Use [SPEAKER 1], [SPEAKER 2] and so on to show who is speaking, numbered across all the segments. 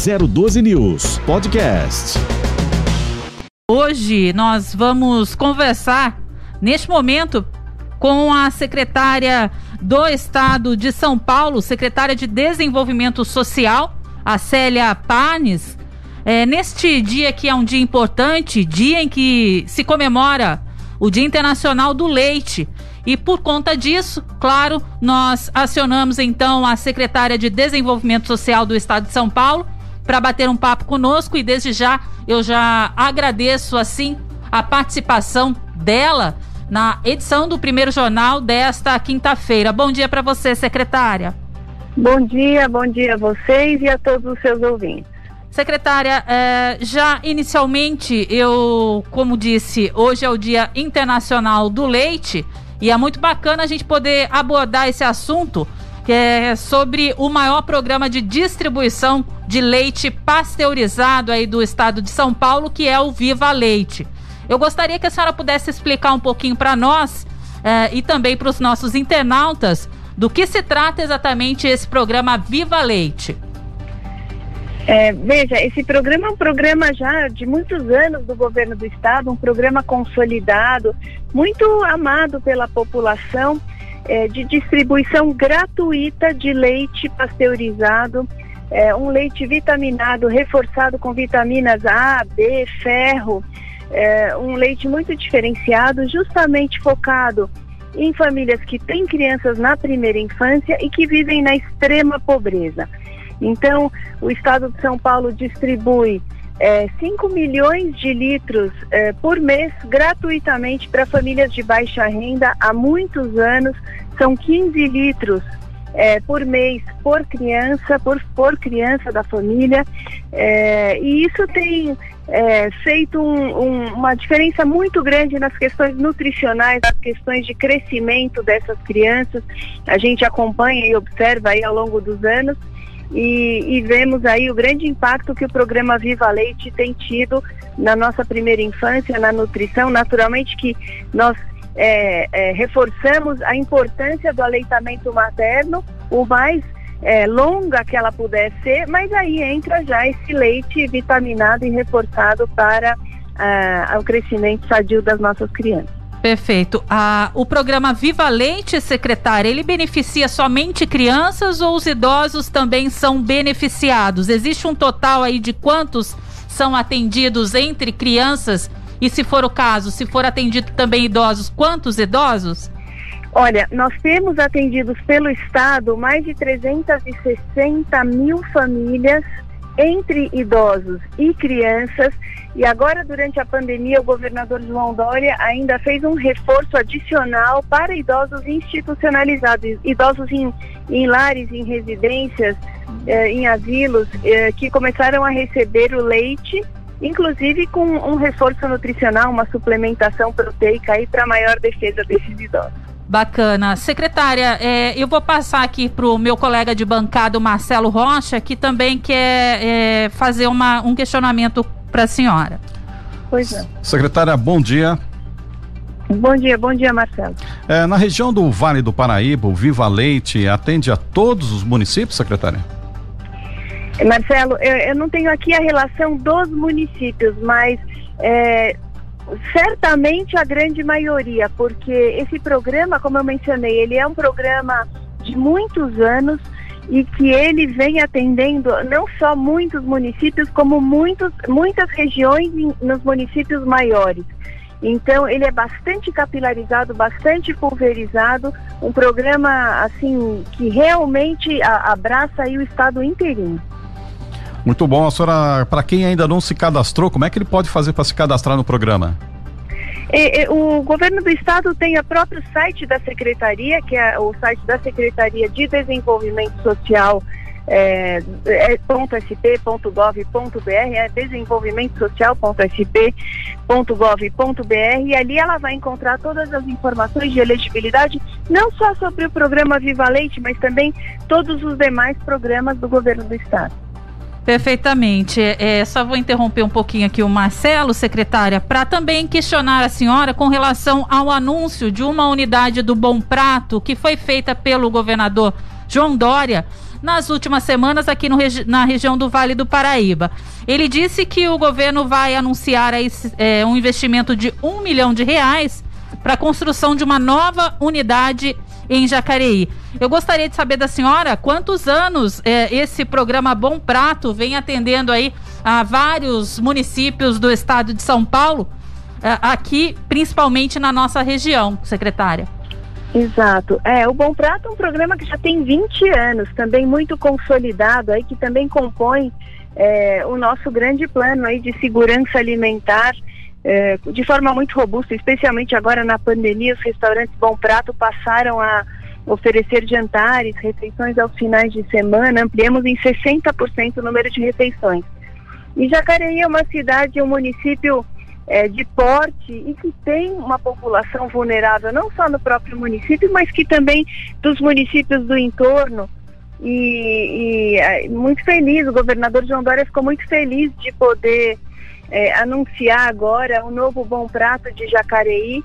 [SPEAKER 1] 012 News Podcast.
[SPEAKER 2] Hoje nós vamos conversar neste momento com a secretária do Estado de São Paulo, secretária de Desenvolvimento Social, a Célia Panes. É, neste dia que é um dia importante, dia em que se comemora o Dia Internacional do Leite. E por conta disso, claro, nós acionamos então a secretária de Desenvolvimento Social do Estado de São Paulo para bater um papo conosco e desde já eu já agradeço assim a participação dela na edição do primeiro jornal desta quinta-feira. Bom dia para você, secretária.
[SPEAKER 3] Bom dia, bom dia a vocês e a todos os seus ouvintes.
[SPEAKER 2] Secretária, eh, já inicialmente eu, como disse, hoje é o Dia Internacional do Leite e é muito bacana a gente poder abordar esse assunto que é sobre o maior programa de distribuição de leite pasteurizado aí do estado de São Paulo, que é o Viva Leite. Eu gostaria que a senhora pudesse explicar um pouquinho para nós eh, e também para os nossos internautas do que se trata exatamente esse programa Viva Leite.
[SPEAKER 3] É, veja, esse programa é um programa já de muitos anos do governo do estado, um programa consolidado, muito amado pela população, é, de distribuição gratuita de leite pasteurizado, é, um leite vitaminado, reforçado com vitaminas A, B, ferro, é, um leite muito diferenciado, justamente focado em famílias que têm crianças na primeira infância e que vivem na extrema pobreza. Então, o Estado de São Paulo distribui é, 5 milhões de litros é, por mês gratuitamente para famílias de baixa renda há muitos anos. São 15 litros é, por mês por criança, por, por criança da família. É, e isso tem é, feito um, um, uma diferença muito grande nas questões nutricionais, nas questões de crescimento dessas crianças. A gente acompanha e observa aí ao longo dos anos e, e, vemos aí o grande impacto que o programa Viva Leite tem tido na nossa primeira infância, na nutrição. Naturalmente que nós é, é, reforçamos a importância do aleitamento materno, o mais é, longa que ela puder ser, mas aí entra já esse leite vitaminado e reforçado para ah, o crescimento sadio das nossas crianças.
[SPEAKER 2] Perfeito. Ah, o programa Viva Leite, secretária, ele beneficia somente crianças ou os idosos também são beneficiados? Existe um total aí de quantos são atendidos entre crianças e, se for o caso, se for atendido também idosos, quantos idosos?
[SPEAKER 3] Olha, nós temos atendidos pelo Estado mais de 360 mil famílias entre idosos e crianças. E agora, durante a pandemia, o governador João Dória ainda fez um reforço adicional para idosos institucionalizados, idosos em, em lares, em residências, eh, em asilos, eh, que começaram a receber o leite, inclusive com um reforço nutricional, uma suplementação proteica aí para maior defesa desses idosos.
[SPEAKER 2] Bacana. Secretária, é, eu vou passar aqui para o meu colega de bancada, Marcelo Rocha, que também quer é, fazer uma, um questionamento para a senhora.
[SPEAKER 3] Pois é.
[SPEAKER 4] Secretária, bom dia.
[SPEAKER 3] Bom dia, bom dia, Marcelo.
[SPEAKER 4] É, na região do Vale do Paraíba, o Viva Leite atende a todos os municípios, secretária?
[SPEAKER 3] Marcelo, eu, eu não tenho aqui a relação dos municípios, mas é, Certamente a grande maioria, porque esse programa, como eu mencionei, ele é um programa de muitos anos e que ele vem atendendo não só muitos municípios, como muitos, muitas regiões em, nos municípios maiores. Então ele é bastante capilarizado, bastante pulverizado, um programa assim que realmente abraça aí o estado inteirinho.
[SPEAKER 4] Muito bom, a senhora, para quem ainda não se cadastrou, como é que ele pode fazer para se cadastrar no programa?
[SPEAKER 3] O governo do estado tem o próprio site da secretaria, que é o site da Secretaria de Desenvolvimento Social, é, é .sp.gov.br, é desenvolvimentosocial.sp.gov.br e ali ela vai encontrar todas as informações de elegibilidade, não só sobre o programa Viva Leite, mas também todos os demais programas do governo do estado.
[SPEAKER 2] Perfeitamente. É, só vou interromper um pouquinho aqui o Marcelo, secretária, para também questionar a senhora com relação ao anúncio de uma unidade do Bom Prato que foi feita pelo governador João Dória nas últimas semanas aqui no, na região do Vale do Paraíba. Ele disse que o governo vai anunciar aí, é, um investimento de um milhão de reais para a construção de uma nova unidade em Jacareí. Eu gostaria de saber da senhora quantos anos é, esse programa Bom Prato vem atendendo aí a vários municípios do estado de São Paulo, é, aqui principalmente na nossa região, secretária.
[SPEAKER 3] Exato. É, o Bom Prato é um programa que já tem 20 anos, também muito consolidado aí, que também compõe é, o nosso grande plano aí de segurança alimentar é, de forma muito robusta, especialmente agora na pandemia, os restaurantes Bom Prato passaram a oferecer jantares, refeições aos finais de semana, ampliamos em 60% o número de refeições. E Jacareí é uma cidade, um município é, de porte e que tem uma população vulnerável, não só no próprio município, mas que também dos municípios do entorno. E, e é, muito feliz, o governador João Dória ficou muito feliz de poder é, anunciar agora o novo Bom Prato de Jacareí,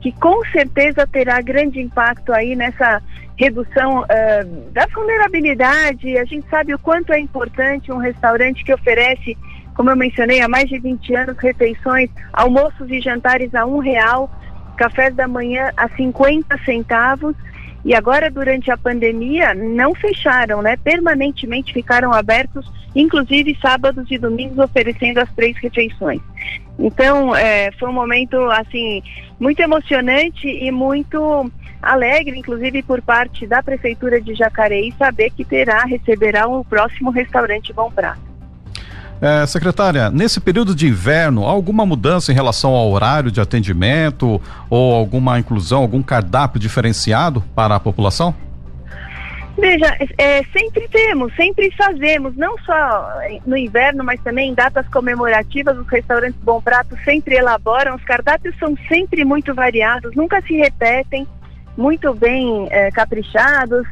[SPEAKER 3] que com certeza terá grande impacto aí nessa redução uh, da vulnerabilidade. A gente sabe o quanto é importante um restaurante que oferece, como eu mencionei, há mais de 20 anos, refeições, almoços e jantares a um real, cafés da manhã a 50 centavos e agora, durante a pandemia, não fecharam, né? Permanentemente ficaram abertos, inclusive sábados e domingos, oferecendo as três refeições. Então, é, foi um momento, assim, muito emocionante e muito alegre, inclusive por parte da Prefeitura de Jacareí, saber que terá, receberá o próximo restaurante Bom Prato.
[SPEAKER 4] É, secretária, nesse período de inverno, alguma mudança em relação ao horário de atendimento ou alguma inclusão, algum cardápio diferenciado para a população?
[SPEAKER 3] Veja, é, sempre temos, sempre fazemos, não só no inverno, mas também em datas comemorativas, os restaurantes Bom Prato sempre elaboram, os cardápios são sempre muito variados, nunca se repetem, muito bem é, caprichados.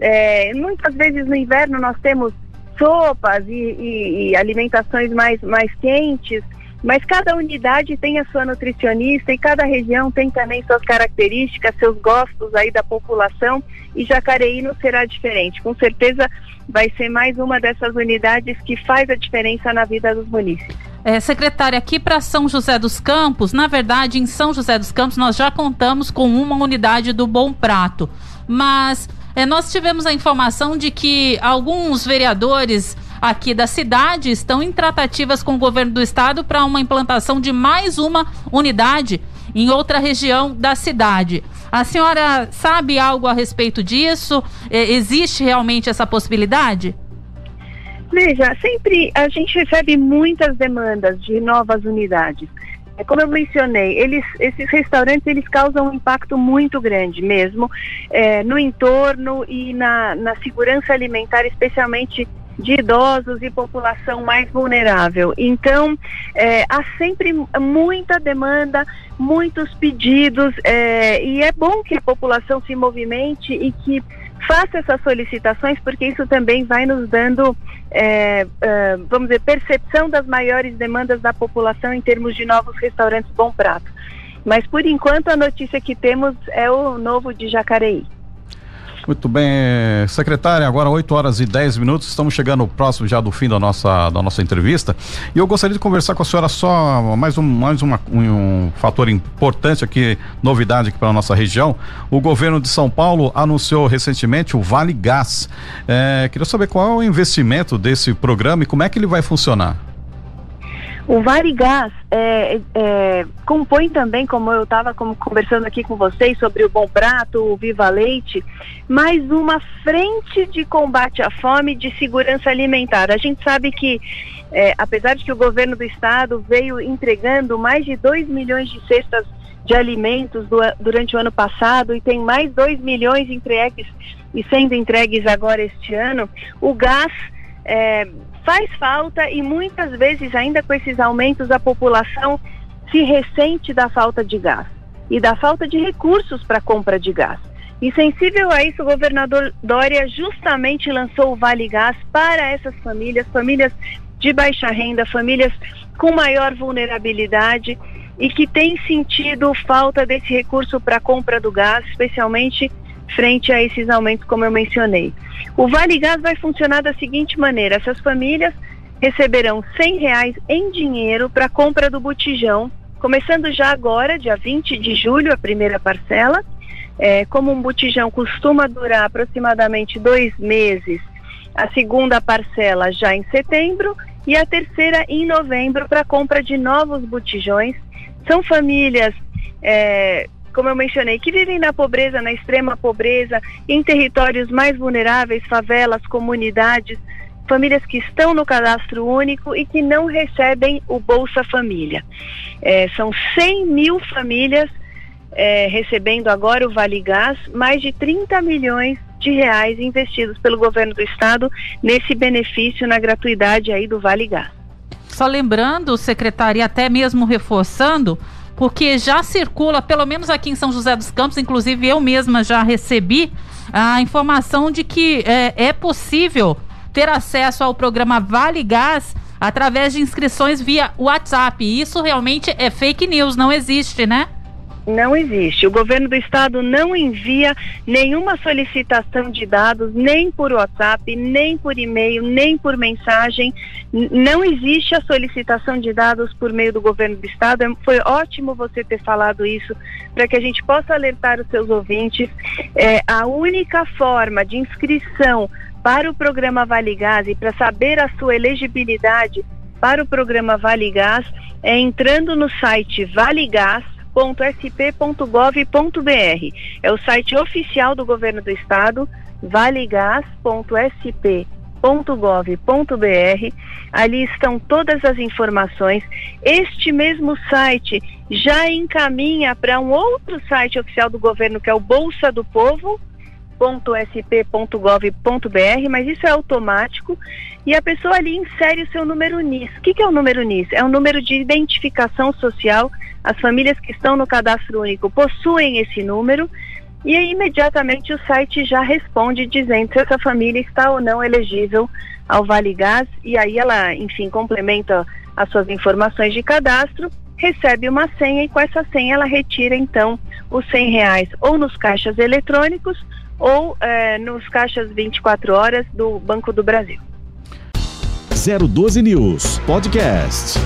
[SPEAKER 3] É, muitas vezes no inverno nós temos sopas e, e, e alimentações mais, mais quentes, mas cada unidade tem a sua nutricionista e cada região tem também suas características, seus gostos aí da população e Jacareí não será diferente. Com certeza vai ser mais uma dessas unidades que faz a diferença na vida dos munícipes.
[SPEAKER 2] É, secretária, aqui para São José dos Campos, na verdade, em São José dos Campos, nós já contamos com uma unidade do Bom Prato. Mas é, nós tivemos a informação de que alguns vereadores aqui da cidade estão em tratativas com o governo do estado para uma implantação de mais uma unidade em outra região da cidade. A senhora sabe algo a respeito disso? É, existe realmente essa possibilidade?
[SPEAKER 3] Veja, sempre a gente recebe muitas demandas de novas unidades. É como eu mencionei, eles, esses restaurantes eles causam um impacto muito grande mesmo é, no entorno e na, na segurança alimentar, especialmente de idosos e população mais vulnerável. Então, é, há sempre muita demanda, muitos pedidos, é, e é bom que a população se movimente e que faça essas solicitações, porque isso também vai nos dando, é, é, vamos dizer, percepção das maiores demandas da população em termos de novos restaurantes Bom Prato. Mas por enquanto a notícia que temos é o novo de Jacareí.
[SPEAKER 4] Muito bem, secretária, agora 8 horas e 10 minutos, estamos chegando próximo já do fim da nossa, da nossa entrevista. E eu gostaria de conversar com a senhora só mais um, mais uma, um, um fator importante aqui, novidade aqui para a nossa região. O governo de São Paulo anunciou recentemente o Vale Gás. É, queria saber qual é o investimento desse programa e como é que ele vai funcionar.
[SPEAKER 3] O Varigás é, é, compõe também, como eu estava conversando aqui com vocês sobre o Bom Prato, o Viva Leite, mais uma frente de combate à fome de segurança alimentar. A gente sabe que, é, apesar de que o governo do estado veio entregando mais de 2 milhões de cestas de alimentos do, durante o ano passado e tem mais 2 milhões entregues e sendo entregues agora este ano, o gás é, faz falta e muitas vezes, ainda com esses aumentos, a população se ressente da falta de gás e da falta de recursos para compra de gás. E sensível a isso, o governador Dória justamente lançou o Vale Gás para essas famílias, famílias de baixa renda, famílias com maior vulnerabilidade e que têm sentido falta desse recurso para compra do gás, especialmente frente a esses aumentos, como eu mencionei. O Vale Gás vai funcionar da seguinte maneira: essas famílias receberão R$ reais em dinheiro para compra do botijão, começando já agora, dia 20 de julho, a primeira parcela. É, como um botijão costuma durar aproximadamente dois meses, a segunda parcela já em setembro e a terceira em novembro para compra de novos botijões. São famílias é, como eu mencionei, que vivem na pobreza, na extrema pobreza, em territórios mais vulneráveis, favelas, comunidades, famílias que estão no cadastro único e que não recebem o Bolsa Família. É, são 100 mil famílias é, recebendo agora o Vale Gás, mais de 30 milhões de reais investidos pelo governo do estado nesse benefício na gratuidade aí do Vale Gás.
[SPEAKER 2] Só lembrando, secretária, até mesmo reforçando, porque já circula, pelo menos aqui em São José dos Campos, inclusive eu mesma já recebi a informação de que é, é possível ter acesso ao programa Vale Gás através de inscrições via WhatsApp. Isso realmente é fake news, não existe, né?
[SPEAKER 3] Não existe. O governo do estado não envia nenhuma solicitação de dados, nem por WhatsApp, nem por e-mail, nem por mensagem. Não existe a solicitação de dados por meio do governo do estado. É, foi ótimo você ter falado isso para que a gente possa alertar os seus ouvintes. É, a única forma de inscrição para o programa Vale Gás e para saber a sua elegibilidade para o programa Vale Gás é entrando no site Vale Gás valegas.sp.gov.br. É o site oficial do governo do estado, valegas.sp.gov.br. Ali estão todas as informações. Este mesmo site já encaminha para um outro site oficial do governo, que é o Bolsa do Povo, www.sp.gov.br, mas isso é automático e a pessoa ali insere o seu número NIS. O que, que é o número NIS? É um número de identificação social. As famílias que estão no cadastro único possuem esse número e aí, imediatamente o site já responde dizendo se essa família está ou não elegível ao Vale Gás e aí ela, enfim, complementa as suas informações de cadastro, recebe uma senha e com essa senha ela retira então os 100 reais ou nos caixas eletrônicos ou é, nos caixas 24 horas do Banco do Brasil.
[SPEAKER 1] 012 News Podcast.